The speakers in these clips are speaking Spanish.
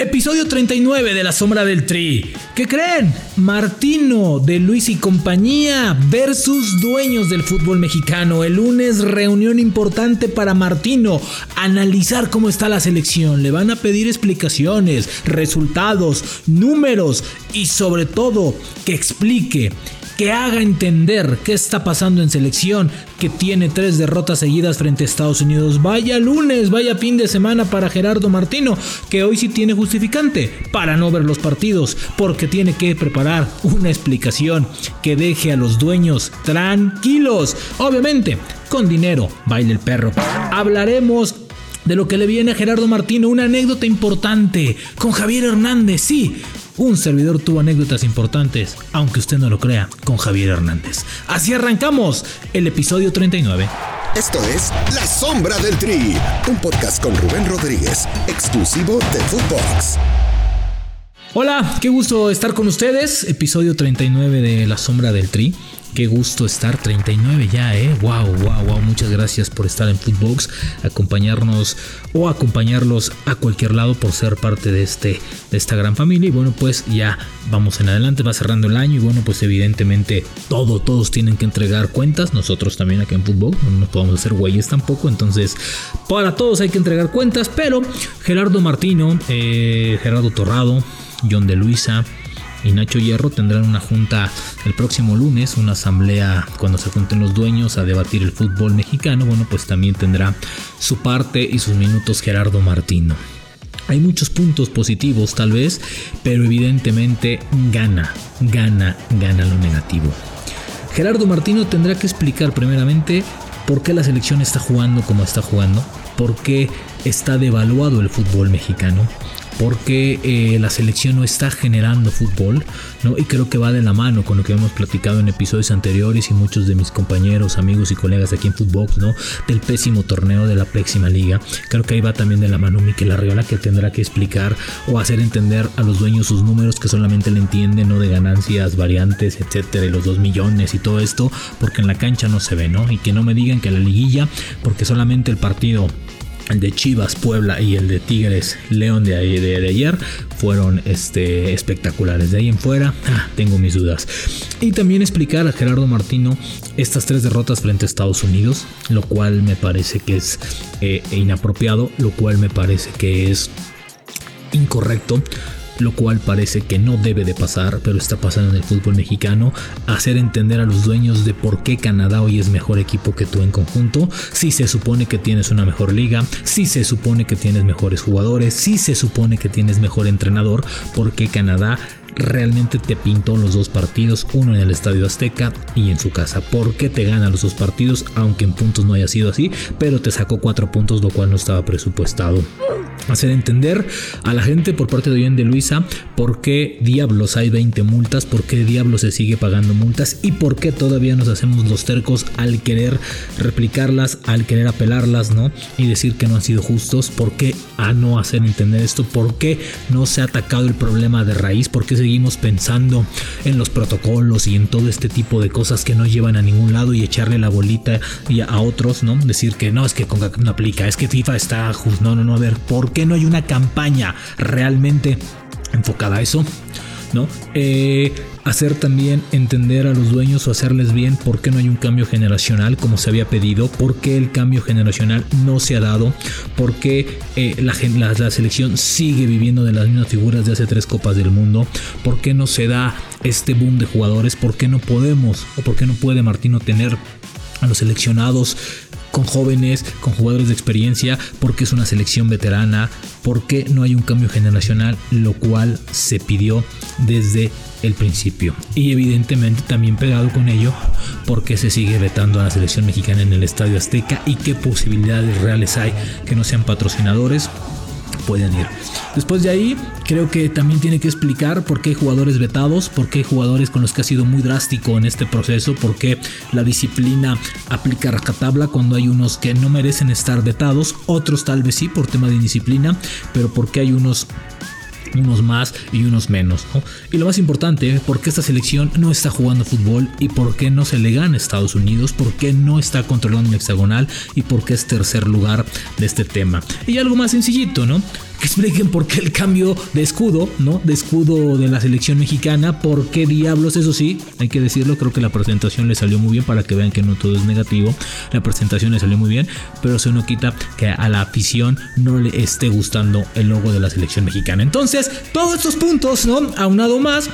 Episodio 39 de La Sombra del Tri. ¿Qué creen? Martino de Luis y compañía versus dueños del fútbol mexicano. El lunes reunión importante para Martino. Analizar cómo está la selección. Le van a pedir explicaciones, resultados, números y sobre todo que explique que haga entender qué está pasando en selección, que tiene tres derrotas seguidas frente a Estados Unidos. Vaya lunes, vaya fin de semana para Gerardo Martino, que hoy sí tiene justificante para no ver los partidos, porque tiene que preparar una explicación que deje a los dueños tranquilos. Obviamente, con dinero, baile el perro. Hablaremos de lo que le viene a Gerardo Martino, una anécdota importante con Javier Hernández, sí, un servidor tuvo anécdotas importantes, aunque usted no lo crea, con Javier Hernández. Así arrancamos el episodio 39. Esto es La Sombra del Tri, un podcast con Rubén Rodríguez, exclusivo de Footbox. Hola, qué gusto estar con ustedes. Episodio 39 de La Sombra del Tri. Qué gusto estar 39 ya, eh. Wow, wow, wow. Muchas gracias por estar en Footbox, acompañarnos o acompañarlos a cualquier lado por ser parte de este de esta gran familia y bueno, pues ya vamos en adelante, va cerrando el año y bueno, pues evidentemente todo todos tienen que entregar cuentas, nosotros también aquí en Footbox, no nos podemos hacer güeyes tampoco, entonces para todos hay que entregar cuentas, pero Gerardo Martino, eh, Gerardo Torrado, John de Luisa, y Nacho Hierro tendrán una junta el próximo lunes, una asamblea cuando se junten los dueños a debatir el fútbol mexicano. Bueno, pues también tendrá su parte y sus minutos Gerardo Martino. Hay muchos puntos positivos tal vez, pero evidentemente gana, gana, gana lo negativo. Gerardo Martino tendrá que explicar primeramente por qué la selección está jugando como está jugando, por qué está devaluado el fútbol mexicano, porque eh, la selección no está generando fútbol, ¿no? Y creo que va de la mano con lo que hemos platicado en episodios anteriores y muchos de mis compañeros, amigos y colegas aquí en Footbox, ¿no? Del pésimo torneo de la pésima liga. Creo que ahí va también de la mano Miquel Arriola que tendrá que explicar o hacer entender a los dueños sus números que solamente le entienden, ¿no? De ganancias, variantes, etcétera, y los 2 millones y todo esto, porque en la cancha no se ve, ¿no? Y que no me digan que la liguilla, porque solamente el partido el de Chivas Puebla y el de Tigres León de, ayer fueron este, espectaculares. De ahí en fuera, ah, tengo mis dudas. Y también explicar a Gerardo Martino estas tres derrotas frente a Estados Unidos, lo cual me parece que es eh, inapropiado, lo cual me parece que es incorrecto lo cual parece que no debe de pasar, pero está pasando en el fútbol mexicano, hacer entender a los dueños de por qué Canadá hoy es mejor equipo que tú en conjunto, si se supone que tienes una mejor liga, si se supone que tienes mejores jugadores, si se supone que tienes mejor entrenador, porque Canadá realmente te pintó los dos partidos, uno en el Estadio Azteca y en su casa. ¿Por qué te gana los dos partidos? Aunque en puntos no haya sido así, pero te sacó cuatro puntos, lo cual no estaba presupuestado hacer entender a la gente por parte de Oyen de Luisa por qué diablos hay 20 multas, por qué diablos se sigue pagando multas y por qué todavía nos hacemos los tercos al querer replicarlas, al querer apelarlas, ¿no? Y decir que no han sido justos, por qué a no hacer entender esto, por qué no se ha atacado el problema de raíz, por qué seguimos pensando en los protocolos y en todo este tipo de cosas que no llevan a ningún lado y echarle la bolita y a otros, ¿no? Decir que no, es que no aplica, es que FIFA está justo, no, no, no, a ver, ¿por qué? no hay una campaña realmente enfocada a eso? ¿No? Eh, hacer también entender a los dueños o hacerles bien por qué no hay un cambio generacional como se había pedido, por qué el cambio generacional no se ha dado, por qué eh, la, la, selección sigue viviendo de las mismas figuras de hace tres copas del mundo, por qué no se da este boom de jugadores, por qué no podemos o por qué no puede Martino tener a los seleccionados con jóvenes, con jugadores de experiencia, porque es una selección veterana, porque no hay un cambio generacional, lo cual se pidió desde el principio. Y evidentemente también pegado con ello, porque se sigue vetando a la selección mexicana en el Estadio Azteca y qué posibilidades reales hay que no sean patrocinadores pueden ir. Después de ahí, creo que también tiene que explicar por qué hay jugadores vetados, por qué hay jugadores con los que ha sido muy drástico en este proceso, por qué la disciplina aplica racatabla cuando hay unos que no merecen estar vetados, otros tal vez sí por tema de indisciplina, pero porque hay unos unos más y unos menos. Y lo más importante, ¿por qué esta selección no está jugando fútbol y por qué no se le gana a Estados Unidos, por qué no está controlando el hexagonal y por qué es tercer lugar de este tema. Y algo más sencillito, ¿no? Que expliquen por qué el cambio de escudo, ¿no? De escudo de la selección mexicana, por qué diablos, eso sí, hay que decirlo, creo que la presentación le salió muy bien para que vean que no todo es negativo, la presentación le salió muy bien, pero eso no quita que a la afición no le esté gustando el logo de la selección mexicana. Entonces, todos estos puntos, ¿no? Aunado más,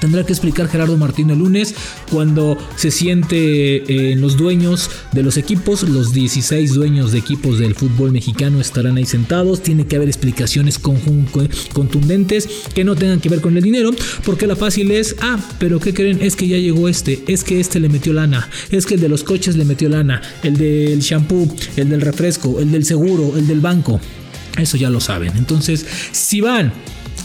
Tendrá que explicar Gerardo Martín el lunes cuando se siente eh, en los dueños de los equipos, los 16 dueños de equipos del fútbol mexicano estarán ahí sentados. Tiene que haber explicaciones contundentes que no tengan que ver con el dinero, porque la fácil es, ah, pero ¿qué creen? Es que ya llegó este, es que este le metió lana, es que el de los coches le metió lana, el del shampoo, el del refresco, el del seguro, el del banco. Eso ya lo saben. Entonces, si van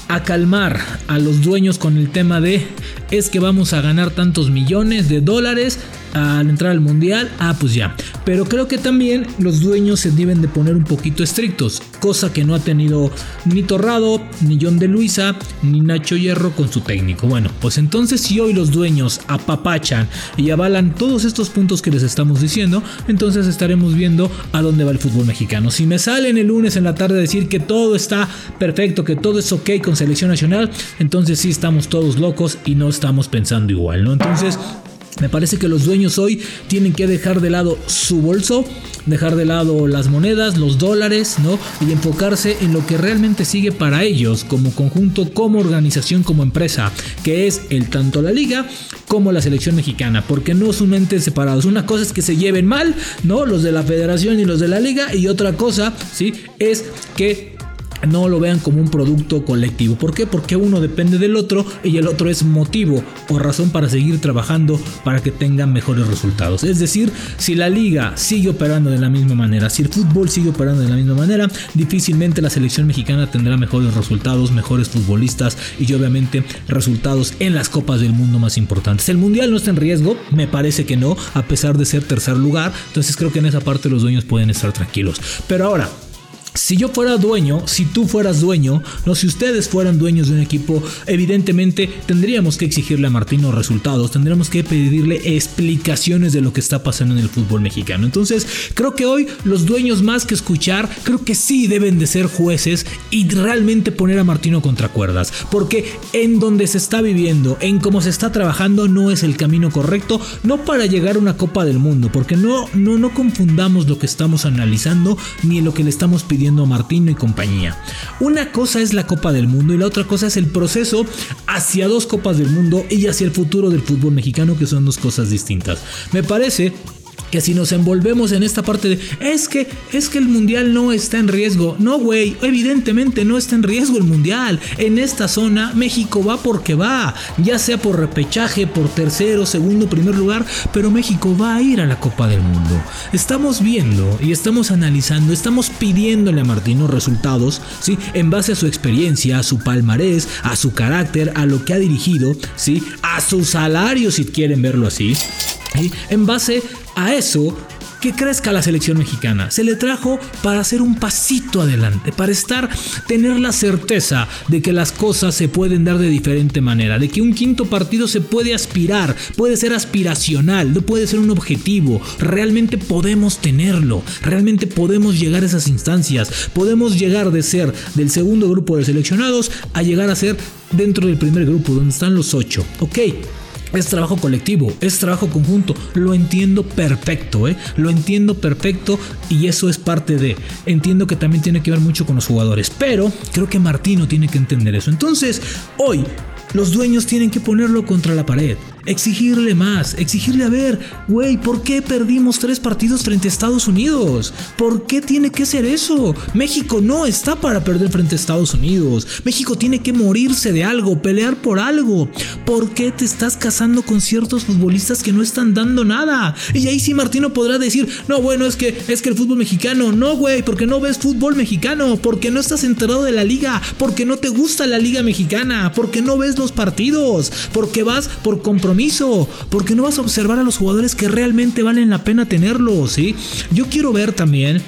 a calmar a los dueños con el tema de es que vamos a ganar tantos millones de dólares al entrar al mundial, ah, pues ya. Pero creo que también los dueños se deben de poner un poquito estrictos, cosa que no ha tenido ni Torrado, ni John de Luisa, ni Nacho Hierro con su técnico. Bueno, pues entonces si hoy los dueños apapachan y avalan todos estos puntos que les estamos diciendo, entonces estaremos viendo a dónde va el fútbol mexicano. Si me salen el lunes en la tarde a decir que todo está perfecto, que todo es ok con selección nacional, entonces sí estamos todos locos y no estamos pensando igual, ¿no? Entonces... Me parece que los dueños hoy tienen que dejar de lado su bolso, dejar de lado las monedas, los dólares, ¿no? Y enfocarse en lo que realmente sigue para ellos como conjunto, como organización, como empresa, que es el tanto la liga como la selección mexicana, porque no son entes separados. Una cosa es que se lleven mal, ¿no? Los de la federación y los de la liga, y otra cosa, ¿sí? Es que no lo vean como un producto colectivo. ¿Por qué? Porque uno depende del otro y el otro es motivo o razón para seguir trabajando para que tengan mejores resultados. Es decir, si la liga sigue operando de la misma manera, si el fútbol sigue operando de la misma manera, difícilmente la selección mexicana tendrá mejores resultados, mejores futbolistas y obviamente resultados en las copas del mundo más importantes. El mundial no está en riesgo, me parece que no, a pesar de ser tercer lugar, entonces creo que en esa parte los dueños pueden estar tranquilos. Pero ahora, si yo fuera dueño, si tú fueras dueño, no si ustedes fueran dueños de un equipo, evidentemente tendríamos que exigirle a Martino resultados, tendríamos que pedirle explicaciones de lo que está pasando en el fútbol mexicano. Entonces, creo que hoy los dueños más que escuchar, creo que sí deben de ser jueces y realmente poner a Martino contra cuerdas, porque en donde se está viviendo, en cómo se está trabajando no es el camino correcto, no para llegar a una Copa del Mundo, porque no no no confundamos lo que estamos analizando ni lo que le estamos pidiendo Martino y compañía. Una cosa es la Copa del Mundo y la otra cosa es el proceso hacia dos Copas del Mundo y hacia el futuro del fútbol mexicano, que son dos cosas distintas. Me parece que si nos envolvemos en esta parte de es que es que el mundial no está en riesgo. No, güey, evidentemente no está en riesgo el mundial. En esta zona México va porque va, ya sea por repechaje, por tercero, segundo, primer lugar, pero México va a ir a la Copa del Mundo. Estamos viendo y estamos analizando, estamos pidiéndole a Martino resultados, ¿sí? En base a su experiencia, a su palmarés, a su carácter, a lo que ha dirigido, ¿sí? A su salario si quieren verlo así. En base a eso, que crezca la selección mexicana. Se le trajo para hacer un pasito adelante, para estar, tener la certeza de que las cosas se pueden dar de diferente manera, de que un quinto partido se puede aspirar, puede ser aspiracional, no puede ser un objetivo. Realmente podemos tenerlo, realmente podemos llegar a esas instancias, podemos llegar de ser del segundo grupo de seleccionados a llegar a ser dentro del primer grupo, donde están los ocho. Ok, es trabajo colectivo, es trabajo conjunto. Lo entiendo perfecto, ¿eh? Lo entiendo perfecto y eso es parte de. Entiendo que también tiene que ver mucho con los jugadores, pero creo que Martino tiene que entender eso. Entonces, hoy los dueños tienen que ponerlo contra la pared exigirle más, exigirle a ver, güey, ¿por qué perdimos tres partidos frente a Estados Unidos? ¿Por qué tiene que ser eso? México no está para perder frente a Estados Unidos. México tiene que morirse de algo, pelear por algo. ¿Por qué te estás casando con ciertos futbolistas que no están dando nada? Y ahí sí Martino podrá decir, no, bueno, es que es que el fútbol mexicano, no, güey, porque no ves fútbol mexicano, porque no estás enterado de la liga, porque no te gusta la liga mexicana, porque no ves los partidos, porque vas por compromiso porque no vas a observar a los jugadores que realmente valen la pena tenerlos, ¿sí? Yo quiero ver también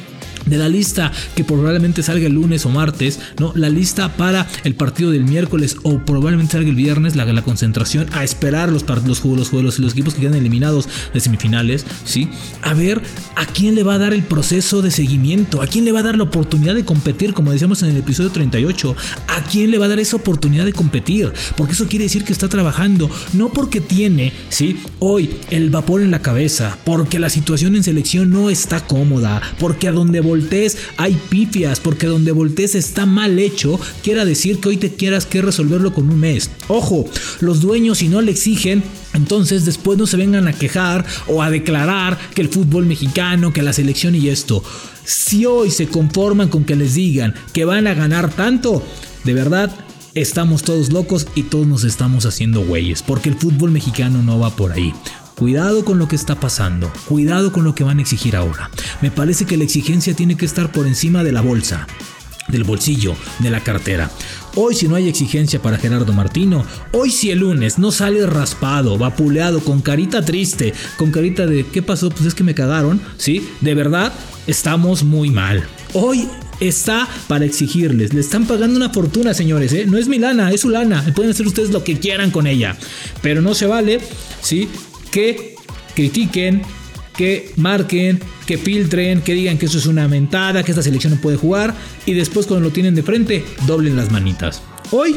de la lista que probablemente salga el lunes o martes, ¿no? La lista para el partido del miércoles o probablemente salga el viernes, la, concentración, a esperar los, los, los, los, los equipos que quedan eliminados de semifinales, ¿sí? A ver a quién le va a dar el proceso de seguimiento, a quién le va a dar la oportunidad de competir, como decíamos en el episodio 38, a quién le va a dar esa oportunidad de competir, porque eso quiere decir que está trabajando, no porque tiene, ¿sí? Hoy el vapor en la cabeza, porque la situación en selección no está cómoda, porque a donde hay pifias, porque donde voltees está mal hecho, quiera decir que hoy te quieras que resolverlo con un mes. Ojo, los dueños si no le exigen, entonces después no se vengan a quejar o a declarar que el fútbol mexicano, que la selección y esto. Si hoy se conforman con que les digan que van a ganar tanto, de verdad estamos todos locos y todos nos estamos haciendo güeyes, porque el fútbol mexicano no va por ahí. Cuidado con lo que está pasando, cuidado con lo que van a exigir ahora. Me parece que la exigencia tiene que estar por encima de la bolsa, del bolsillo, de la cartera. Hoy si no hay exigencia para Gerardo Martino, hoy si el lunes no sale raspado, vapuleado, con carita triste, con carita de ¿qué pasó? Pues es que me cagaron, ¿sí? De verdad, estamos muy mal. Hoy está para exigirles. Le están pagando una fortuna, señores. ¿eh? No es mi lana, es su lana. Pueden hacer ustedes lo que quieran con ella. Pero no se vale, ¿sí? Que critiquen, que marquen, que filtren, que digan que eso es una mentada, que esta selección no puede jugar y después cuando lo tienen de frente, doblen las manitas. Hoy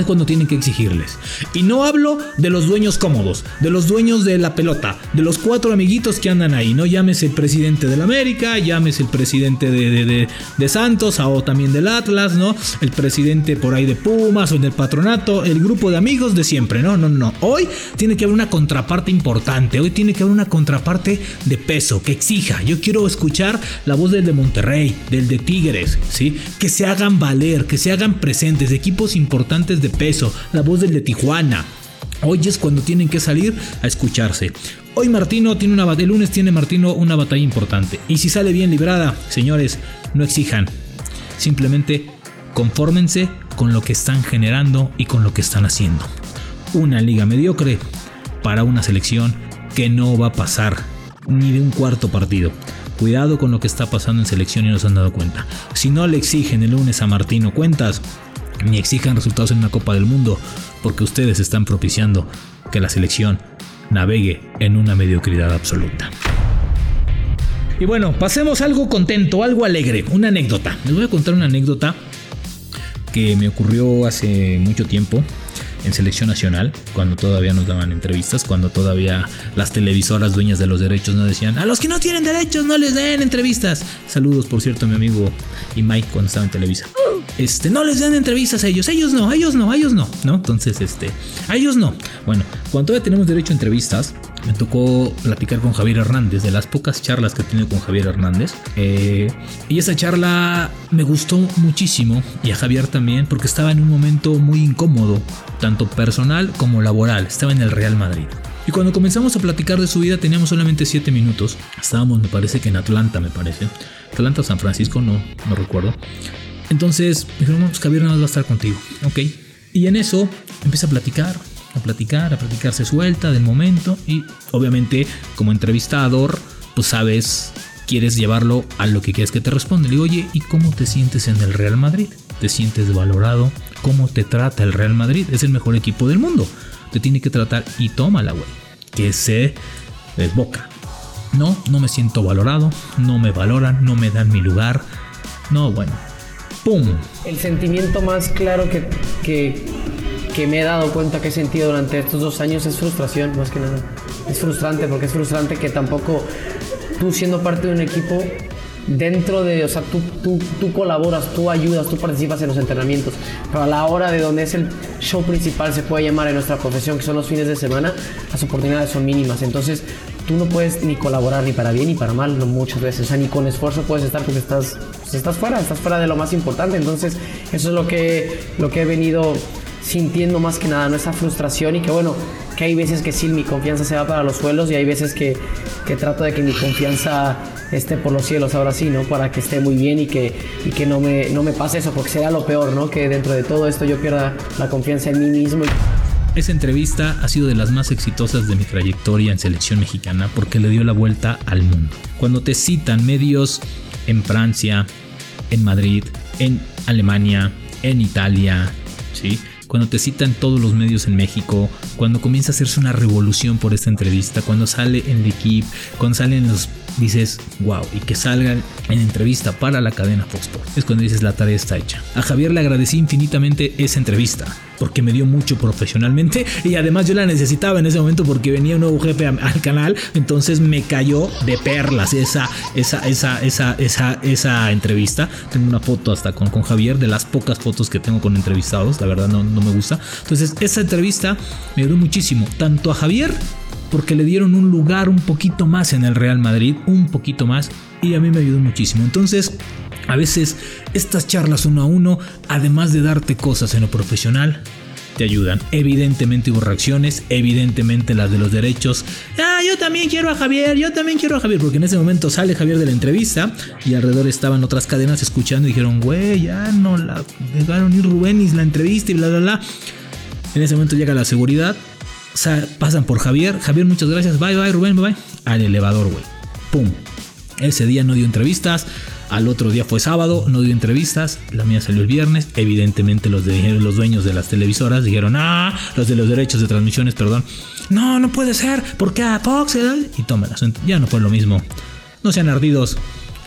es cuando tienen que exigirles. Y no hablo de los dueños cómodos, de los dueños de la pelota, de los cuatro amiguitos que andan ahí. No llámese el presidente de la América, llámese el presidente de, de, Santos o también del Atlas, ¿no? El presidente por ahí de Pumas o del patronato, el grupo de amigos de siempre, ¿no? No, no. Hoy tiene que haber una contraparte importante, hoy tiene que haber una contraparte de peso, que exija. Yo quiero escuchar la voz del de Monterrey, del de Tigres, ¿sí? Que se hagan valer, que se hagan presentes, equipos importantes de peso, la voz del de Tijuana. Hoy es cuando tienen que salir a escucharse. Hoy Martino tiene una el lunes tiene Martino una batalla importante. Y si sale bien librada, señores, no exijan. Simplemente confórmense con lo que están generando y con lo que están haciendo. Una liga mediocre para una selección que no va a pasar ni de un cuarto partido. Cuidado con lo que está pasando en selección y no se han dado cuenta. Si no le exigen el lunes a Martino cuentas, ni exijan resultados en una Copa del Mundo, porque ustedes están propiciando que la selección navegue en una mediocridad absoluta. Y bueno, pasemos a algo contento, algo alegre, una anécdota. Les voy a contar una anécdota que me ocurrió hace mucho tiempo en selección nacional, cuando todavía nos daban entrevistas, cuando todavía las televisoras dueñas de los derechos no decían, a los que no tienen derechos no les den entrevistas. Saludos, por cierto, a mi amigo y Mike cuando estaba en Televisa. Este, no les den entrevistas a ellos, ellos no, ellos no, ellos no, ¿no? Entonces, este, a ellos no. Bueno, cuando todavía tenemos derecho a entrevistas, me tocó platicar con Javier Hernández, de las pocas charlas que he con Javier Hernández. Eh, y esa charla me gustó muchísimo, y a Javier también, porque estaba en un momento muy incómodo, tanto personal como laboral. Estaba en el Real Madrid. Y cuando comenzamos a platicar de su vida teníamos solamente 7 minutos. Estábamos, me parece que en Atlanta, me parece. Atlanta San Francisco, no, no recuerdo. Entonces, dijeron, pues Javier nada más va a estar contigo. Ok. Y en eso empieza a platicar, a platicar, a platicarse suelta del momento. Y obviamente, como entrevistador, pues sabes, quieres llevarlo a lo que quieres que te responda. Le digo, oye, ¿y cómo te sientes en el Real Madrid? ¿Te sientes valorado? ¿Cómo te trata el Real Madrid? Es el mejor equipo del mundo. Te tiene que tratar y tómala, güey. Que se desboca. No, no me siento valorado, no me valoran, no me dan mi lugar. No, bueno, ¡pum! El sentimiento más claro que, que, me he dado cuenta que he sentido durante estos dos años es frustración, más que nada. Es frustrante porque es frustrante que tampoco tú siendo parte de un equipo dentro de, o sea, tú, tú, tú, colaboras, tú ayudas, tú participas en los entrenamientos, pero a la hora de donde es el show principal, se puede llamar en nuestra profesión, que son los fines de semana, las oportunidades son mínimas. Entonces, tú no puedes ni colaborar ni para bien ni para mal, no muchas veces, o sea, ni con esfuerzo puedes estar porque estás, pues, estás fuera, estás fuera de lo más importante. Entonces, eso es lo que, lo que he venido sintiendo más que nada, ¿no? Esa frustración y que bueno, que hay veces que sí, mi confianza se va para los suelos y hay veces que, que trato de que mi confianza esté por los cielos ahora sí, ¿no? Para que esté muy bien y que, y que no, me, no me pase eso, porque sería lo peor, ¿no? Que dentro de todo esto yo pierda la confianza en mí mismo. Esa entrevista ha sido de las más exitosas de mi trayectoria en selección mexicana porque le dio la vuelta al mundo. Cuando te citan medios en Francia, en Madrid, en Alemania, en Italia, ¿sí? Cuando te citan todos los medios en México, cuando comienza a hacerse una revolución por esta entrevista, cuando sale en el equipo, cuando salen los dices, wow, y que salgan en entrevista para la cadena Fox Sports. Es cuando dices, la tarea está hecha. A Javier le agradecí infinitamente esa entrevista, porque me dio mucho profesionalmente y además yo la necesitaba en ese momento porque venía un nuevo jefe al canal, entonces me cayó de perlas esa, esa, esa, esa, esa, esa entrevista. Tengo una foto hasta con, con Javier, de las pocas fotos que tengo con entrevistados, la verdad no, no me gusta. Entonces esa entrevista me ayudó muchísimo, tanto a Javier porque le dieron un lugar un poquito más en el Real Madrid, un poquito más, y a mí me ayudó muchísimo. Entonces, a veces estas charlas uno a uno, además de darte cosas en lo profesional, te ayudan. Evidentemente hubo reacciones, evidentemente las de los derechos. Ah, yo también quiero a Javier, yo también quiero a Javier, porque en ese momento sale Javier de la entrevista y alrededor estaban otras cadenas escuchando y dijeron, güey, ya no la dejaron ir Rubén y la entrevista y bla, bla, bla. En ese momento llega la seguridad, pasan por Javier. Javier, muchas gracias. Bye, bye, Rubén, bye, bye. Al elevador, güey. Pum. Ese día no dio entrevistas. Al otro día fue sábado, no dio entrevistas. La mía salió el viernes. Evidentemente los, de, los dueños de las televisoras dijeron, ah, los de los derechos de transmisiones, perdón. No, no puede ser. porque a Fox? Y tómalas. Ya no fue lo mismo. No sean ardidos.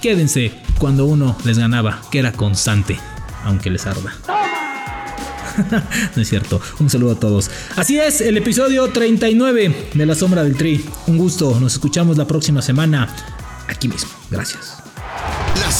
Quédense cuando uno les ganaba, que era constante, aunque les arda. no es cierto. Un saludo a todos. Así es, el episodio 39 de La Sombra del Tri. Un gusto. Nos escuchamos la próxima semana aquí mismo. Gracias.